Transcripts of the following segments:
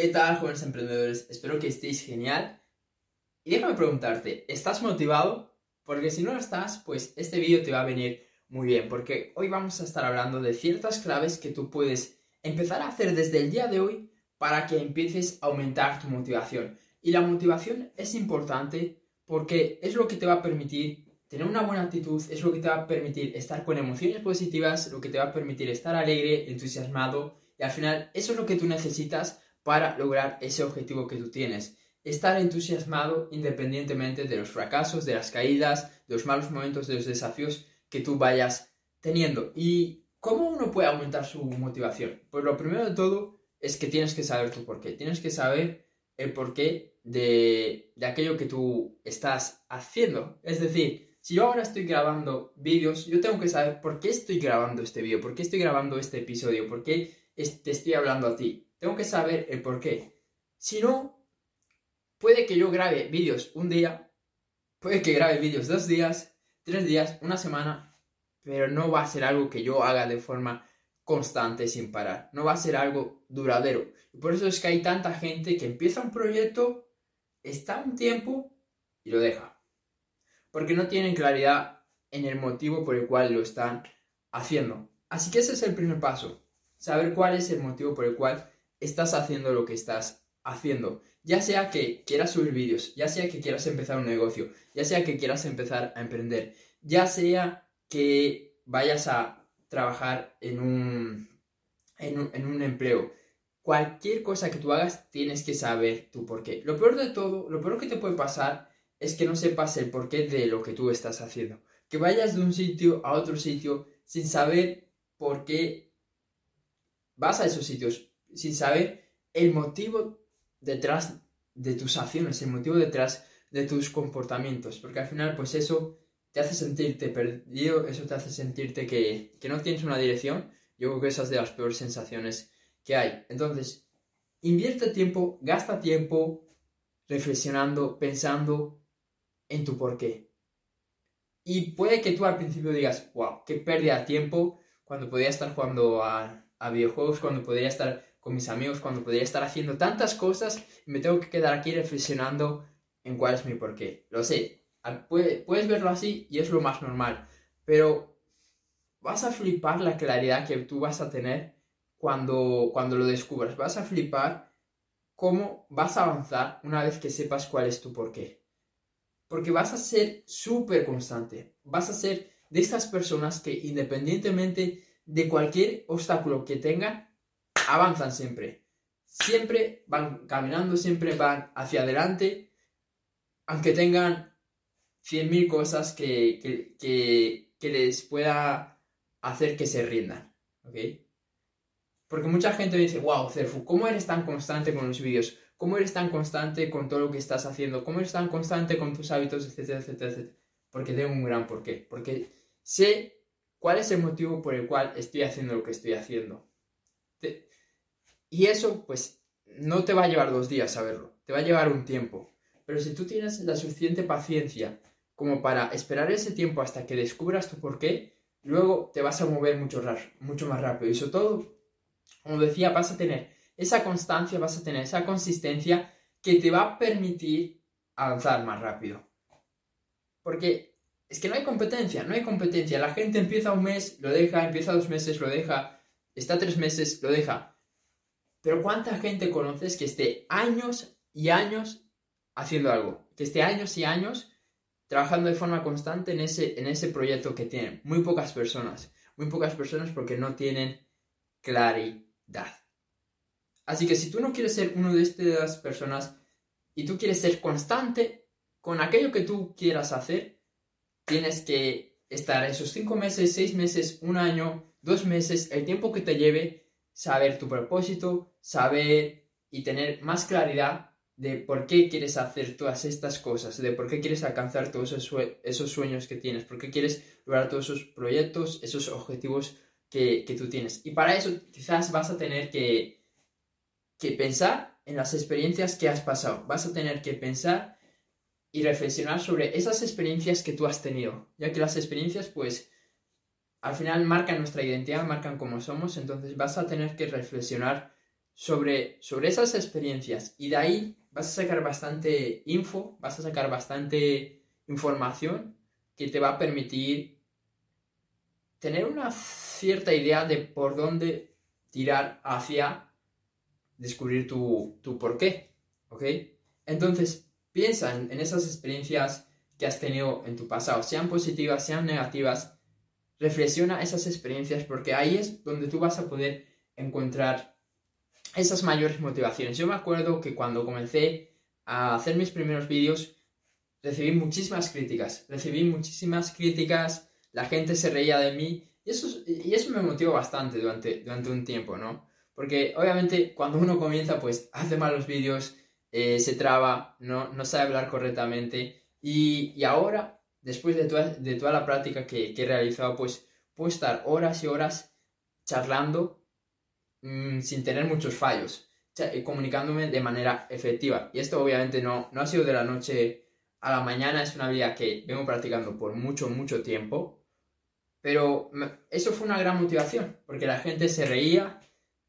¿Qué tal, jóvenes emprendedores? Espero que estéis genial. Y déjame preguntarte, ¿estás motivado? Porque si no lo estás, pues este vídeo te va a venir muy bien, porque hoy vamos a estar hablando de ciertas claves que tú puedes empezar a hacer desde el día de hoy para que empieces a aumentar tu motivación. Y la motivación es importante porque es lo que te va a permitir tener una buena actitud, es lo que te va a permitir estar con emociones positivas, lo que te va a permitir estar alegre, entusiasmado y al final eso es lo que tú necesitas para lograr ese objetivo que tú tienes. Estar entusiasmado independientemente de los fracasos, de las caídas, de los malos momentos, de los desafíos que tú vayas teniendo. ¿Y cómo uno puede aumentar su motivación? Pues lo primero de todo es que tienes que saber tu porqué. Tienes que saber el porqué de, de aquello que tú estás haciendo. Es decir, si yo ahora estoy grabando vídeos, yo tengo que saber por qué estoy grabando este vídeo, por qué estoy grabando este episodio, por qué te estoy hablando a ti. Tengo que saber el por qué. Si no, puede que yo grabe vídeos un día, puede que grabe vídeos dos días, tres días, una semana, pero no va a ser algo que yo haga de forma constante sin parar. No va a ser algo duradero. Por eso es que hay tanta gente que empieza un proyecto, está un tiempo y lo deja. Porque no tienen claridad en el motivo por el cual lo están haciendo. Así que ese es el primer paso. Saber cuál es el motivo por el cual estás haciendo lo que estás haciendo. Ya sea que quieras subir vídeos, ya sea que quieras empezar un negocio, ya sea que quieras empezar a emprender, ya sea que vayas a trabajar en un, en un, empleo. Cualquier cosa que tú hagas, tienes que saber tu por qué. Lo peor de todo, lo peor que te puede pasar es que no sepas el porqué de lo que tú estás haciendo. Que vayas de un sitio a otro sitio sin saber por qué vas a esos sitios sin saber el motivo detrás de tus acciones, el motivo detrás de tus comportamientos, porque al final pues eso te hace sentirte perdido, eso te hace sentirte que, que no tienes una dirección, yo creo que esas es de las peores sensaciones que hay. Entonces, invierte tiempo, gasta tiempo reflexionando, pensando en tu porqué. Y puede que tú al principio digas, wow, qué pérdida de tiempo cuando podría estar jugando a, a videojuegos, cuando podría estar con mis amigos cuando podría estar haciendo tantas cosas y me tengo que quedar aquí reflexionando en cuál es mi porqué. Lo sé, puedes verlo así y es lo más normal, pero vas a flipar la claridad que tú vas a tener cuando, cuando lo descubras. Vas a flipar cómo vas a avanzar una vez que sepas cuál es tu porqué. Porque vas a ser súper constante. Vas a ser de estas personas que independientemente de cualquier obstáculo que tengan, avanzan siempre. Siempre van caminando, siempre van hacia adelante, aunque tengan 100.000 cosas que, que, les pueda hacer que se rindan. ¿Ok? Porque mucha gente me dice, wow, Cerfu, ¿cómo eres tan constante con los vídeos? ¿Cómo eres tan constante con todo lo que estás haciendo? ¿Cómo eres tan constante con tus hábitos, etcétera, etcétera, etcétera? Porque tengo un gran porqué. Porque sé cuál es el motivo por el cual estoy haciendo lo que estoy haciendo. Y eso, pues, no te va a llevar dos días saberlo, te va a llevar un tiempo. Pero si tú tienes la suficiente paciencia como para esperar ese tiempo hasta que descubras tu por qué, luego te vas a mover mucho, mucho más rápido. Y sobre todo, como decía, vas a tener esa constancia, vas a tener esa consistencia que te va a permitir avanzar más rápido. Porque es que no hay competencia, no hay competencia. La gente empieza un mes, lo deja, empieza dos meses, lo deja, está tres meses, lo deja. Pero ¿cuánta gente conoces que esté años y años haciendo algo? Que esté años y años trabajando de forma constante en ese, en ese proyecto que tienen. Muy pocas personas. Muy pocas personas porque no tienen claridad. Así que si tú no quieres ser una de estas personas y tú quieres ser constante con aquello que tú quieras hacer, tienes que estar esos cinco meses, seis meses, un año, dos meses, el tiempo que te lleve saber tu propósito, saber y tener más claridad de por qué quieres hacer todas estas cosas, de por qué quieres alcanzar todos esos sueños que tienes, por qué quieres lograr todos esos proyectos, esos objetivos que, tú tienes. Y para eso quizás vas a tener que, que pensar en las experiencias que has pasado, vas a tener que pensar y reflexionar sobre esas experiencias que tú has tenido, ya que las experiencias pues al final marcan nuestra identidad, marcan cómo somos, entonces vas a tener que reflexionar sobre, sobre esas experiencias y de ahí vas a sacar bastante info, vas a sacar bastante información que te va a permitir tener una cierta idea de por dónde tirar hacia descubrir tu, tu por qué, ¿ok? Entonces, piensa en, en esas experiencias que has tenido en tu pasado, sean positivas, sean negativas, reflexiona esas experiencias porque ahí es donde tú vas a poder encontrar esas mayores motivaciones. Yo me acuerdo que cuando comencé a hacer mis primeros vídeos, recibí muchísimas críticas, recibí muchísimas críticas, la gente se reía de mí y eso, y eso me motivó bastante durante, durante un tiempo, ¿no? Porque obviamente cuando uno comienza, pues hace malos vídeos, eh, se traba, no, no sabe hablar correctamente y, y ahora, después de toda, la práctica que, he realizado, pues puedo estar horas y horas charlando mmm, sin tener muchos fallos, eh, comunicándome de manera efectiva. Y esto obviamente no, no ha sido de la noche a la mañana, es una habilidad que vengo practicando por mucho, mucho tiempo. Pero eso fue una gran motivación, porque la gente se reía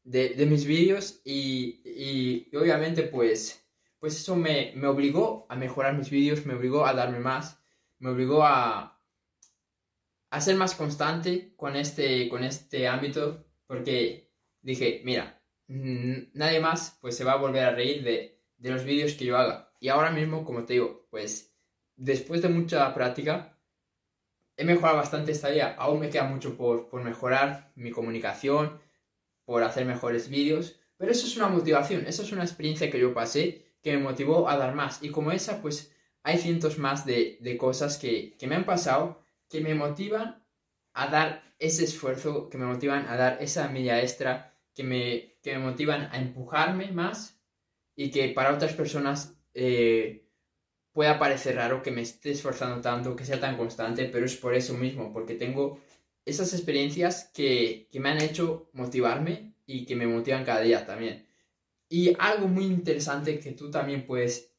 de, mis vídeos y, y, y, obviamente pues, pues eso me, me obligó a mejorar mis vídeos, me obligó a darme más, me obligó a, a ser más constante con este, con este ámbito, porque dije, mira, nadie más pues se va a volver a reír de, de los vídeos que yo haga. Y ahora mismo, como te digo, pues después de mucha práctica, he mejorado bastante esta idea. Aún me queda mucho por, por mejorar mi comunicación, por hacer mejores vídeos, pero eso es una motivación, eso es una experiencia que yo pasé que me motivó a dar más. Y como esa, pues hay cientos más de, de cosas que, que me han pasado que me motivan a dar ese esfuerzo, que me motivan a dar esa milla extra, que me, que me motivan a empujarme más y que para otras personas eh, pueda parecer raro que me esté esforzando tanto, que sea tan constante, pero es por eso mismo, porque tengo esas experiencias que, que me han hecho motivarme y que me motivan cada día también. Y algo muy interesante que tú también puedes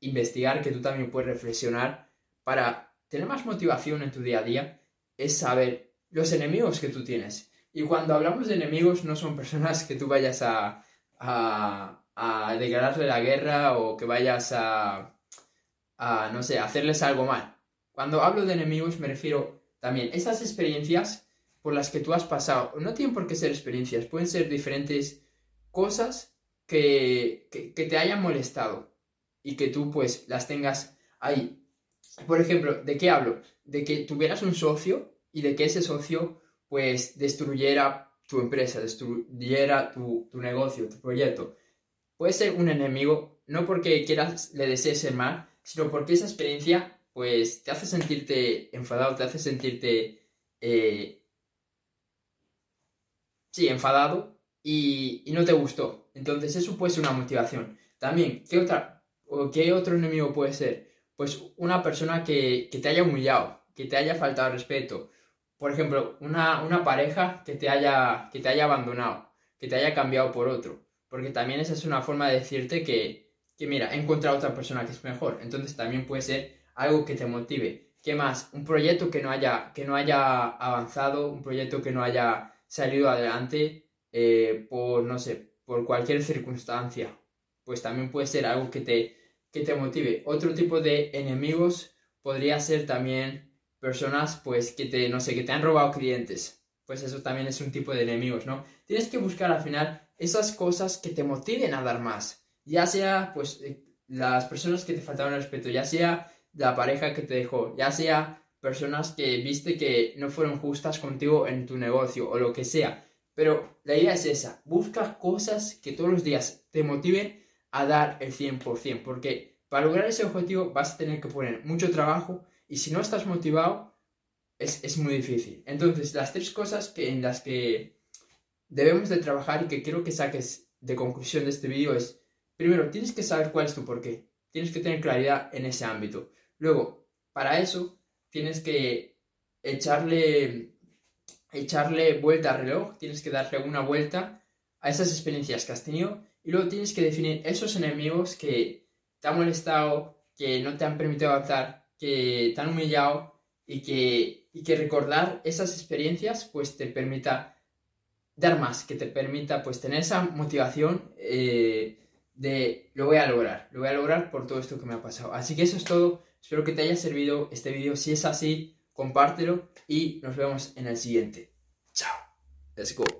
investigar, que tú también puedes reflexionar para tener más motivación en tu día a día, es saber los enemigos que tú tienes. Y cuando hablamos de enemigos no son personas que tú vayas a, a, a declararle la guerra o que vayas a, a, no sé, hacerles algo mal. Cuando hablo de enemigos me refiero también a esas experiencias por las que tú has pasado. No tienen por qué ser experiencias, pueden ser diferentes cosas que, que, que te hayan molestado y que tú pues las tengas ahí. Por ejemplo, ¿de qué hablo? De que tuvieras un socio y de que ese socio pues destruyera tu empresa, destruyera tu, tu negocio, tu proyecto. Puede ser un enemigo, no porque quieras, le desees el mal, sino porque esa experiencia pues te hace sentirte enfadado, te hace sentirte... Eh, sí, enfadado y, y, no te gustó. Entonces eso puede ser una motivación. También, ¿qué, otra, o ¿qué otro enemigo puede ser? Pues una persona que, que te haya humillado, que te haya faltado respeto. Por ejemplo, una, una pareja que te, haya, que te haya abandonado, que te haya cambiado por otro. Porque también esa es una forma de decirte que, que mira, he encontrado otra persona que es mejor. Entonces también puede ser algo que te motive. ¿Qué más? Un proyecto que no haya, que no haya avanzado, un proyecto que no haya salido adelante eh, por, no sé, por cualquier circunstancia. Pues también puede ser algo que te, que te motive. Otro tipo de enemigos podría ser también personas, pues, que te, no sé, que te han robado clientes. Pues eso también es un tipo de enemigos, ¿no? Tienes que buscar al final esas cosas que te motiven a dar más ya sea pues eh, las personas que te faltaron el respeto, ya sea la pareja que te dejó, ya sea personas que viste que no fueron justas contigo en tu negocio o lo que sea. Pero la idea es esa, busca cosas que todos los días te motiven a dar el 100%, porque para lograr ese objetivo vas a tener que poner mucho trabajo y si no estás motivado es, es muy difícil. Entonces, las tres cosas que, en las que debemos de trabajar y que quiero que saques de conclusión de este vídeo es Primero, tienes que saber cuál es tu porqué. Tienes que tener claridad en ese ámbito. Luego, para eso, tienes que echarle, echarle vuelta al reloj, tienes que darle una vuelta a esas experiencias que has tenido y luego tienes que definir esos enemigos que te han molestado, que no te han permitido avanzar, que te han humillado y que, y que recordar esas experiencias pues te permita dar más, que te permita pues tener esa motivación eh, de lo voy a lograr, lo voy a lograr por todo esto que me ha pasado. Así que eso es todo, espero que te haya servido este vídeo, si es así, compártelo y nos vemos en el siguiente. Chao, let's go.